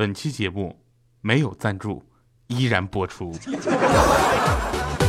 本期节目没有赞助，依然播出。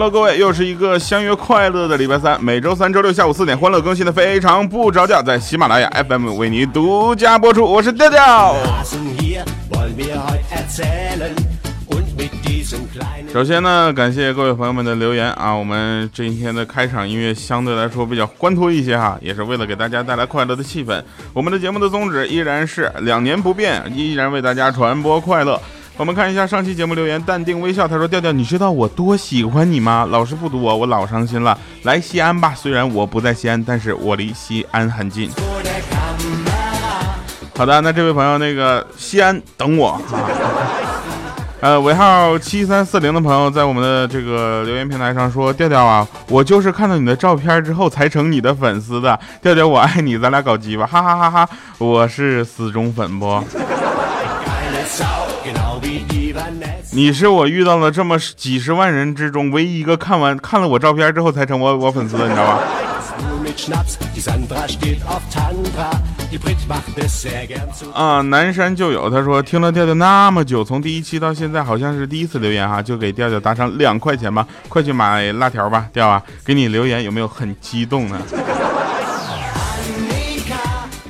Hello，各位，又是一个相约快乐的礼拜三。每周三、周六下午四点，欢乐更新的非常不着调，在喜马拉雅 FM 为你独家播出。我是调调。首先呢，感谢各位朋友们的留言啊。我们这一天的开场音乐相对来说比较欢脱一些哈，也是为了给大家带来快乐的气氛。我们的节目的宗旨依然是两年不变，依然为大家传播快乐。我们看一下上期节目留言，淡定微笑，他说：“调调，你知道我多喜欢你吗？老师不读我，我老伤心了。来西安吧，虽然我不在西安，但是我离西安很近。”好的，那这位朋友，那个西安等我。呃，尾号七三四零的朋友在我们的这个留言平台上说：“调调啊，我就是看到你的照片之后才成你的粉丝的。调调，我爱你，咱俩搞基吧，哈哈哈哈！我是死忠粉不？”你是我遇到了这么几十万人之中唯一一个看完看了我照片之后才成我我粉丝的，你知道吧？啊，南山就有，他说听了调调那么久，从第一期到现在，好像是第一次留言哈，就给调调打赏两块钱吧，快去买辣条吧，调啊，给你留言有没有很激动呢？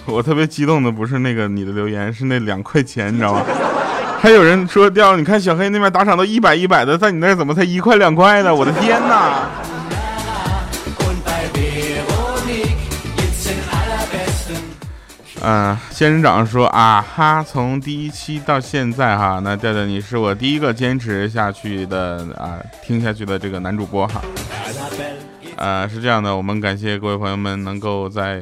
我特别激动的不是那个你的留言，是那两块钱，你知道吗？还有人说调，你看小黑那边打赏都一百一百的，在你那怎么才一块两块的？我的天哪！嗯，仙人掌说啊哈，从第一期到现在哈，那调调你是我第一个坚持下去的啊，听下去的这个男主播哈。呃，是这样的，我们感谢各位朋友们能够在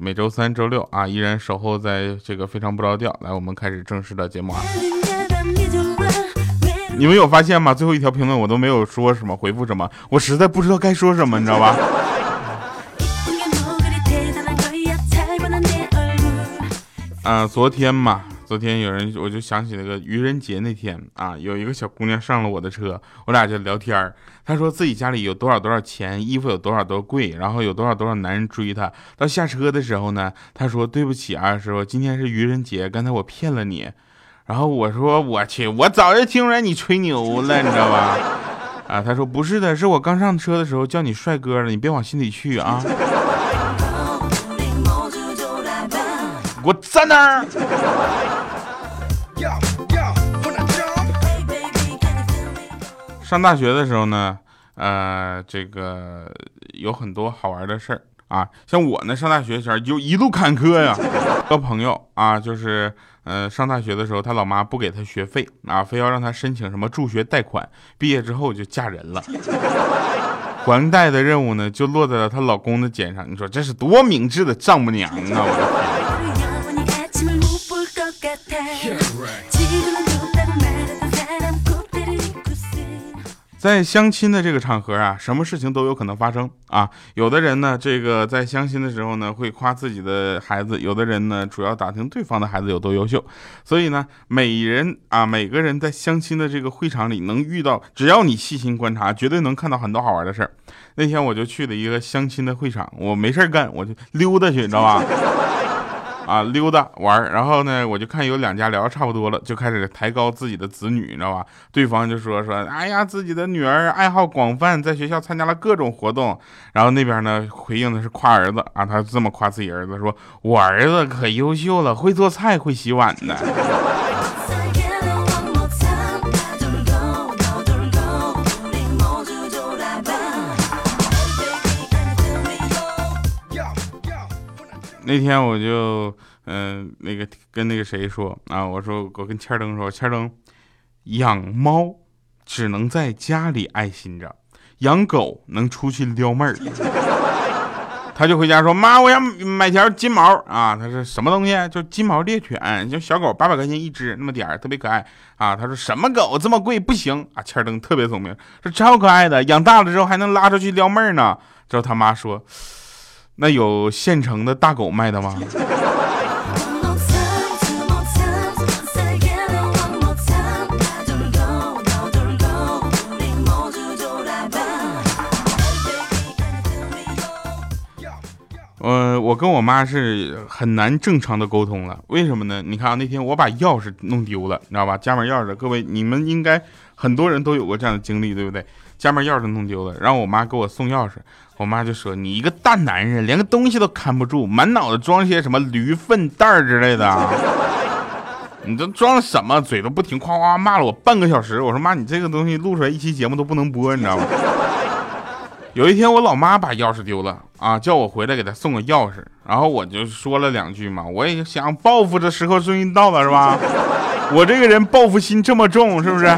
每周三、周六啊，依然守候在这个非常不着调。来，我们开始正式的节目啊！你们有发现吗？最后一条评论我都没有说什么回复什么，我实在不知道该说什么，你知道吧？啊，昨天嘛。昨天有人，我就想起那个愚人节那天啊，有一个小姑娘上了我的车，我俩就聊天儿。她说自己家里有多少多少钱，衣服有多少多贵，然后有多少多少男人追她。到下车的时候呢，她说对不起啊，师傅，今天是愚人节，刚才我骗了你。然后我说我去，我早就听出来你吹牛了，你知道吧？啊，她说不是的，是我刚上车的时候叫你帅哥了，你别往心里去啊。给我站那儿！上大学的时候呢，呃，这个有很多好玩的事儿啊。像我呢，上大学前就一路坎坷呀。个朋友啊，就是呃，上大学的时候，他老妈不给他学费啊，非要让他申请什么助学贷款。毕业之后就嫁人了，还贷的任务呢，就落在了她老公的肩上。你说这是多明智的丈母娘啊！我的天。在相亲的这个场合啊，什么事情都有可能发生啊。有的人呢，这个在相亲的时候呢，会夸自己的孩子；有的人呢，主要打听对方的孩子有多优秀。所以呢，每人啊，每个人在相亲的这个会场里能遇到，只要你细心观察，绝对能看到很多好玩的事儿。那天我就去了一个相亲的会场，我没事干，我就溜达去，你知道吧？啊，溜达玩然后呢，我就看有两家聊差不多了，就开始抬高自己的子女，你知道吧？对方就说说，哎呀，自己的女儿爱好广泛，在学校参加了各种活动。然后那边呢，回应的是夸儿子啊，他这么夸自己儿子，说我儿子可优秀了，会做菜，会洗碗的。那天我就嗯，那个跟那个谁说啊，我说我跟千灯说，千灯养猫只能在家里爱心着，养狗能出去撩妹儿。他就回家说妈，我想买条金毛啊。他说什么东西？就金毛猎犬，就小狗八百块钱一只，那么点儿特别可爱啊。他说什么狗这么贵？不行啊。千灯特别聪明，说超可爱的，养大了之后还能拉出去撩妹儿呢。之后他妈说。那有现成的大狗卖的吗？呃，我跟我妈是很难正常的沟通了，为什么呢？你看啊，那天我把钥匙弄丢了，你知道吧？家门钥匙，各位你们应该很多人都有过这样的经历，对不对？家门钥匙弄丢了，让我妈给我送钥匙，我妈就说：“你一个大男人，连个东西都看不住，满脑子装些什么驴粪蛋之类的，你都装什么？嘴都不停，夸夸骂了我半个小时。我说妈，你这个东西录出来一期节目都不能播，你知道吗？”有一天，我老妈把钥匙丢了啊，叫我回来给她送个钥匙，然后我就说了两句嘛，我也想报复，的时候终于到了，是吧？我这个人报复心这么重，是不是？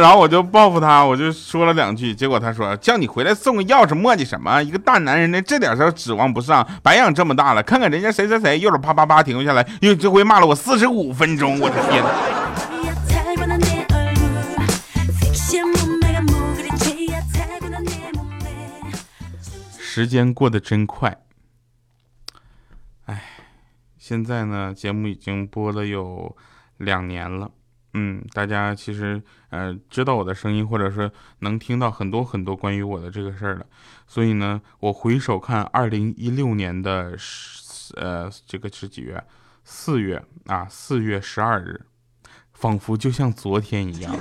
然后我就报复他，我就说了两句，结果他说叫你回来送个钥匙，磨叽什么？一个大男人呢，这点事指望不上，白养这么大了。看看人家谁谁谁，又是啪啪啪停不下来，又这回骂了我四十五分钟，我的天！时间过得真快，哎，现在呢，节目已经播了有两年了，嗯，大家其实呃知道我的声音，或者说能听到很多很多关于我的这个事儿了，所以呢，我回首看二零一六年的呃这个是几月？四月啊，四月十二日，仿佛就像昨天一样。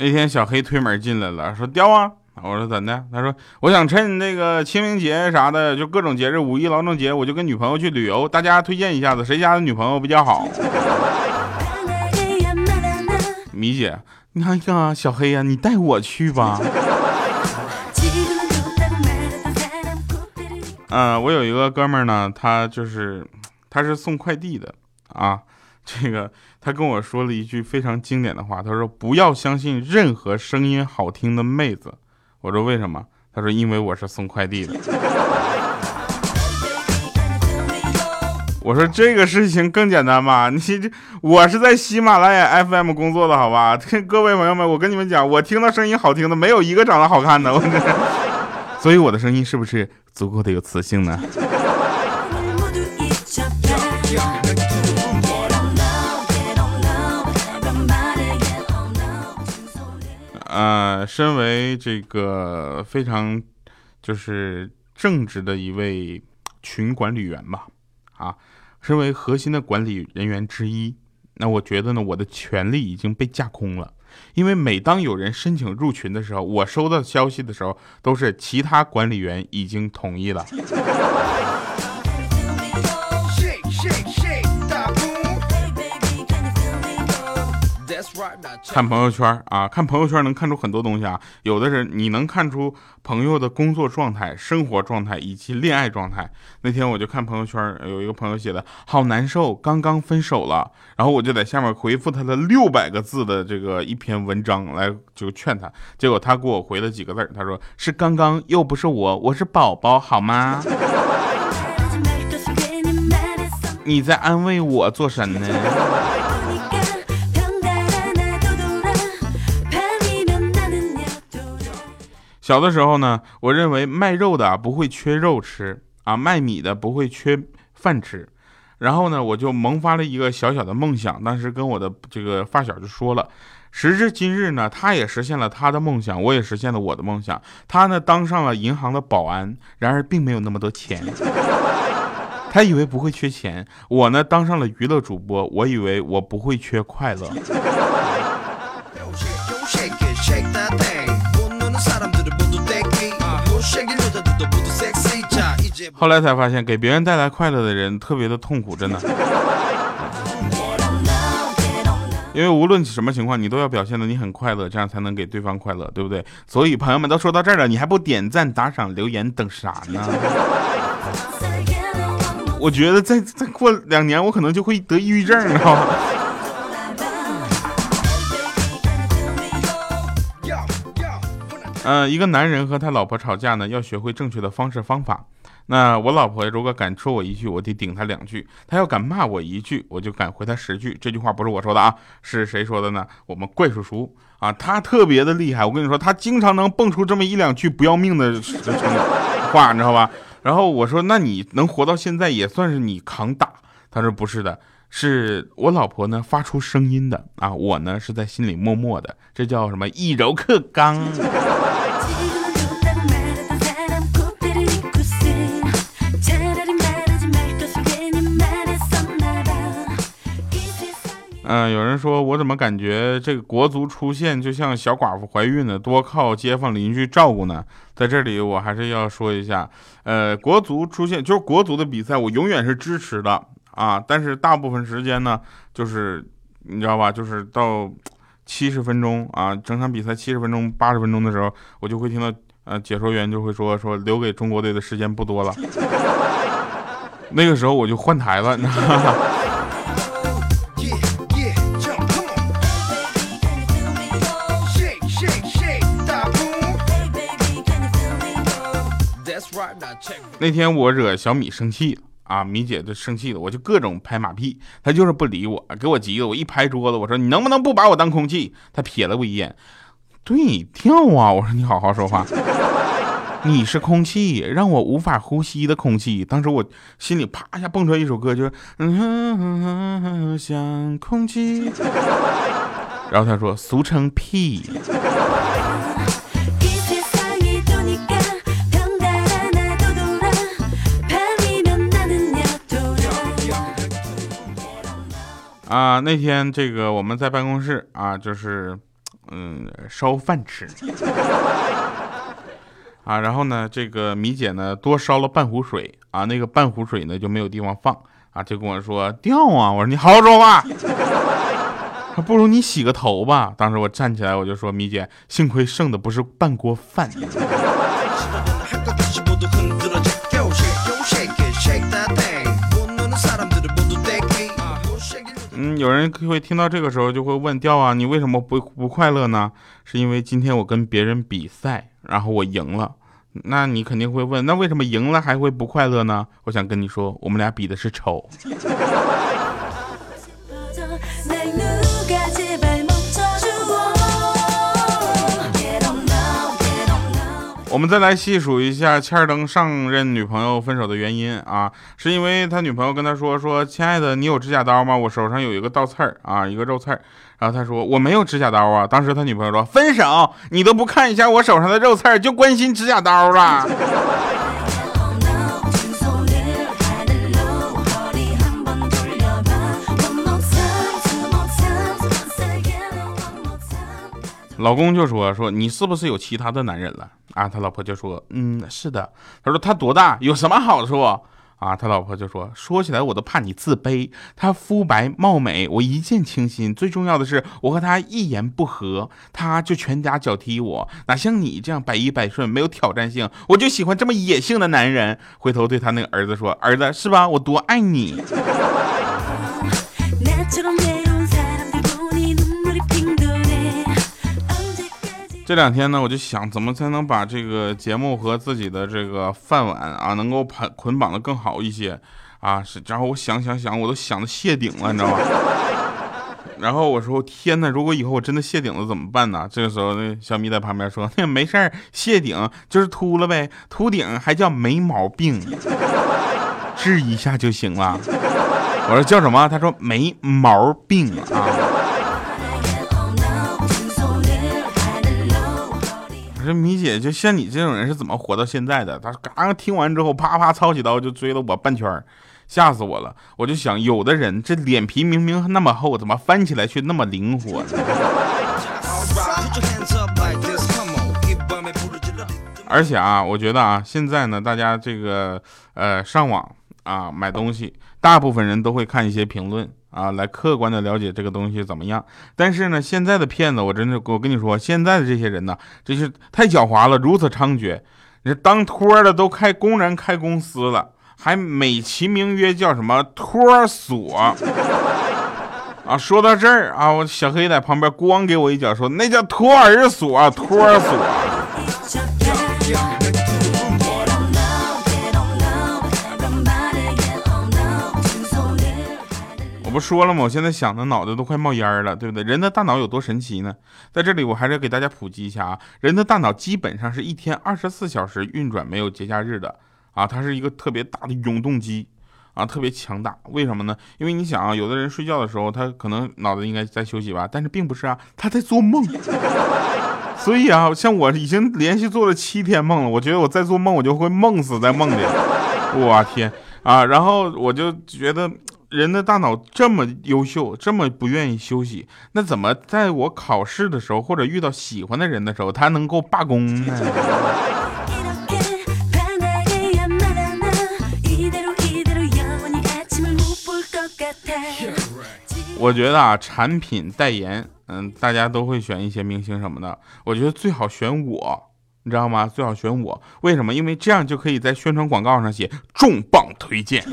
那天小黑推门进来了，说：“刁啊！”我说：“怎的？”他说：“我想趁那个清明节啥的，就各种节日，五一劳动节，我就跟女朋友去旅游。大家推荐一下子，谁家的女朋友比较好？” 米姐，你看呀，小黑呀，你带我去吧。嗯，我有一个哥们儿呢，他就是他是送快递的啊。这个他跟我说了一句非常经典的话，他说：“不要相信任何声音好听的妹子。”我说：“为什么？”他说：“因为我是送快递的。”我说：“这个事情更简单吧？你这我是在喜马拉雅 FM 工作的，好吧？各位朋友们，我跟你们讲，我听到声音好听的，没有一个长得好看的。我所以我的声音是不是足够的有磁性呢？”呃，身为这个非常就是正直的一位群管理员吧，啊，身为核心的管理人员之一，那我觉得呢，我的权利已经被架空了，因为每当有人申请入群的时候，我收到消息的时候，都是其他管理员已经同意了。看朋友圈啊，看朋友圈能看出很多东西啊。有的人你能看出朋友的工作状态、生活状态以及恋爱状态。那天我就看朋友圈，有一个朋友写的好难受，刚刚分手了。然后我就在下面回复他的六百个字的这个一篇文章来就劝他。结果他给我回了几个字，他说是刚刚又不是我，我是宝宝好吗？你在安慰我做什呢？小的时候呢，我认为卖肉的不会缺肉吃啊，卖米的不会缺饭吃。然后呢，我就萌发了一个小小的梦想，当时跟我的这个发小就说了。时至今日呢，他也实现了他的梦想，我也实现了我的梦想。他呢当上了银行的保安，然而并没有那么多钱。他以为不会缺钱，我呢当上了娱乐主播，我以为我不会缺快乐。后来才发现，给别人带来快乐的人特别的痛苦，真的。因为无论什么情况，你都要表现的你很快乐，这样才能给对方快乐，对不对？所以朋友们都说到这儿了，你还不点赞、打赏、留言，等啥呢？我觉得再再过两年，我可能就会得抑郁症，知道吗？呃，一个男人和他老婆吵架呢，要学会正确的方式方法。那我老婆如果敢说我一句，我得顶她两句；她要敢骂我一句，我就敢回她十句。这句话不是我说的啊，是谁说的呢？我们怪叔叔啊，他特别的厉害。我跟你说，他经常能蹦出这么一两句不要命的话，你知道吧？然后我说，那你能活到现在也算是你扛打。他说不是的，是我老婆呢发出声音的啊，我呢是在心里默默的，这叫什么以柔克刚。嗯，有人说我怎么感觉这个国足出现就像小寡妇怀孕呢，多靠街坊邻居照顾呢？在这里我还是要说一下，呃，国足出现就是国足的比赛，我永远是支持的啊。但是大部分时间呢，就是你知道吧，就是到七十分钟啊，整场比赛七十分钟、八十分钟的时候，我就会听到呃解说员就会说说留给中国队的时间不多了，那个时候我就换台了，你知道那天我惹小米生气了啊，米姐就生气了，我就各种拍马屁，她就是不理我，给我急的，我一拍桌子，我说你能不能不把我当空气？她瞥了我一眼，对，跳啊！我说你好好说话，你是空气，让我无法呼吸的空气。当时我心里啪一下蹦出来一首歌，就是嗯像空气，然后她说俗称屁。啊，那天这个我们在办公室啊，就是，嗯，烧饭吃，啊，然后呢，这个米姐呢多烧了半壶水啊，那个半壶水呢就没有地方放啊，就跟我说掉啊，我说你好好说话，还不如你洗个头吧。当时我站起来我就说米姐，幸亏剩的不是半锅饭。有人会听到这个时候就会问调啊，你为什么不不快乐呢？是因为今天我跟别人比赛，然后我赢了。那你肯定会问，那为什么赢了还会不快乐呢？我想跟你说，我们俩比的是丑。们再来细数一下切尔登上任女朋友分手的原因啊，是因为他女朋友跟他说说，亲爱的，你有指甲刀吗？我手上有一个倒刺儿啊，一个肉刺儿。然后他说我没有指甲刀啊。当时他女朋友说分手，你都不看一下我手上的肉刺儿，就关心指甲刀了。老公就说说你是不是有其他的男人了啊？他老婆就说嗯是的。他说他多大有什么好处啊？他老婆就说说起来我都怕你自卑。他肤白貌美，我一见倾心。最重要的是我和他一言不合，他就拳打脚踢我。哪像你这样百依百顺，没有挑战性。我就喜欢这么野性的男人。回头对他那个儿子说儿子是吧？我多爱你。这两天呢，我就想怎么才能把这个节目和自己的这个饭碗啊，能够捆捆绑的更好一些啊。是，然后我想想想，我都想的谢顶了，你知道吗？然后我说天哪，如果以后我真的谢顶了怎么办呢？这个时候，那小米在旁边说：“那没事儿，谢顶就是秃了呗，秃顶还叫没毛病，治一下就行了。”我说叫什么？他说没毛病啊。米姐，就像你这种人是怎么活到现在的？他刚听完之后，啪啪操起刀就追了我半圈，吓死我了。我就想，有的人这脸皮明明那么厚，怎么翻起来却那么灵活？而且啊，我觉得啊，现在呢，大家这个呃上网啊买东西，大部分人都会看一些评论。啊，来客观的了解这个东西怎么样？但是呢，现在的骗子，我真的，我跟你说，现在的这些人呢，真是太狡猾了，如此猖獗。你当托的都开公然开公司了，还美其名曰叫什么托儿所啊？说到这儿啊，我小黑在旁边咣给我一脚，说那叫托儿所，托儿所。我不说了吗？我现在想的脑袋都快冒烟了，对不对？人的大脑有多神奇呢？在这里，我还是给大家普及一下啊，人的大脑基本上是一天二十四小时运转，没有节假日的啊，它是一个特别大的永动机啊，特别强大。为什么呢？因为你想啊，有的人睡觉的时候，他可能脑子应该在休息吧，但是并不是啊，他在做梦。所以啊，像我已经连续做了七天梦了，我觉得我在做梦，我就会梦死在梦里。我天啊！然后我就觉得。人的大脑这么优秀，这么不愿意休息，那怎么在我考试的时候或者遇到喜欢的人的时候，他能够罢工呢？我觉得啊，产品代言，嗯，大家都会选一些明星什么的。我觉得最好选我，你知道吗？最好选我，为什么？因为这样就可以在宣传广告上写重磅推荐。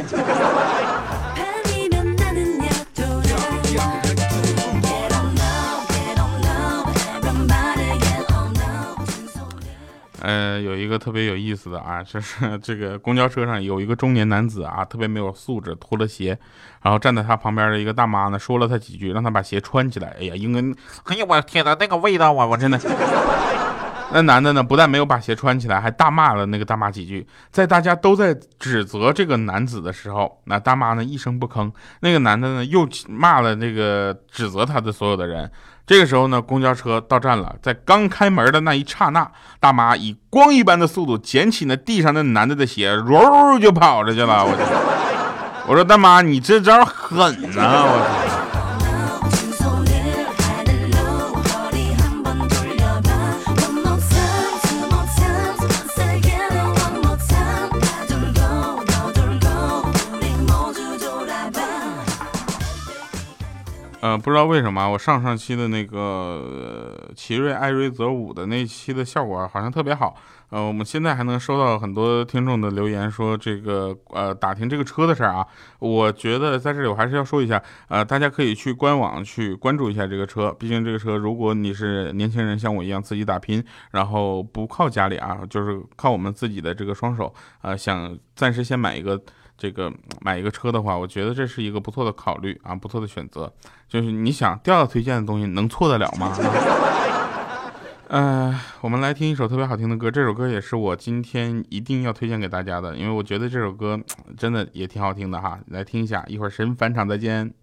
呃，有一个特别有意思的啊，就是 这个公交车上有一个中年男子啊，特别没有素质，脱了鞋，然后站在他旁边的一个大妈呢，说了他几句，让他把鞋穿起来。哎呀，应该，哎呀，我天呐，那个味道啊，我真的。那男的呢，不但没有把鞋穿起来，还大骂了那个大妈几句。在大家都在指责这个男子的时候，那大妈呢一声不吭。那个男的呢又骂了那个指责他的所有的人。这个时候呢，公交车到站了，在刚开门的那一刹那，大妈以光一般的速度捡起那地上那男的的鞋，呜就跑出去了。我我说大妈，你这招狠呐！我。呃，不知道为什么，我上上期的那个奇瑞艾瑞泽五的那期的效果好像特别好。呃，我们现在还能收到很多听众的留言，说这个呃打听这个车的事儿啊。我觉得在这里我还是要说一下，呃，大家可以去官网去关注一下这个车。毕竟这个车，如果你是年轻人，像我一样自己打拼，然后不靠家里啊，就是靠我们自己的这个双手，呃，想暂时先买一个。这个买一个车的话，我觉得这是一个不错的考虑啊，不错的选择。就是你想调调推荐的东西，能错得了吗？嗯，我们来听一首特别好听的歌，这首歌也是我今天一定要推荐给大家的，因为我觉得这首歌真的也挺好听的哈。来听一下，一会儿神返场再见。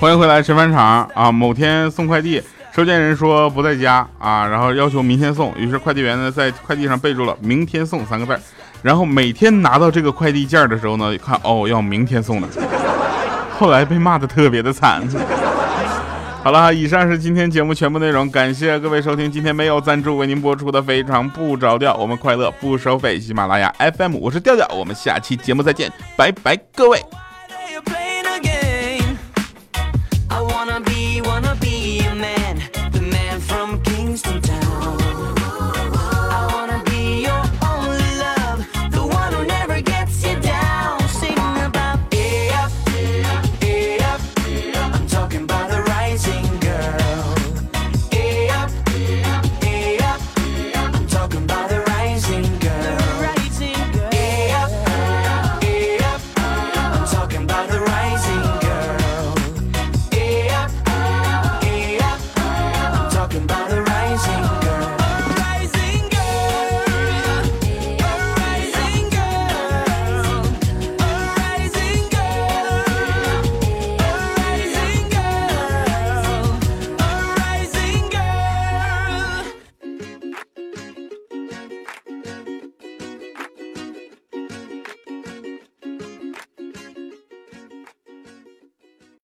欢迎回来，吃饭场。啊，某天送快递。收件人说不在家啊，然后要求明天送。于是快递员呢在快递上备注了“明天送”三个字儿然后每天拿到这个快递件的时候呢，看哦要明天送的，后来被骂的特别的惨。好了，以上是今天节目全部内容，感谢各位收听。今天没有赞助为您播出的非常不着调，我们快乐不收费，喜马拉雅 FM，我是调调，我们下期节目再见，拜拜，各位。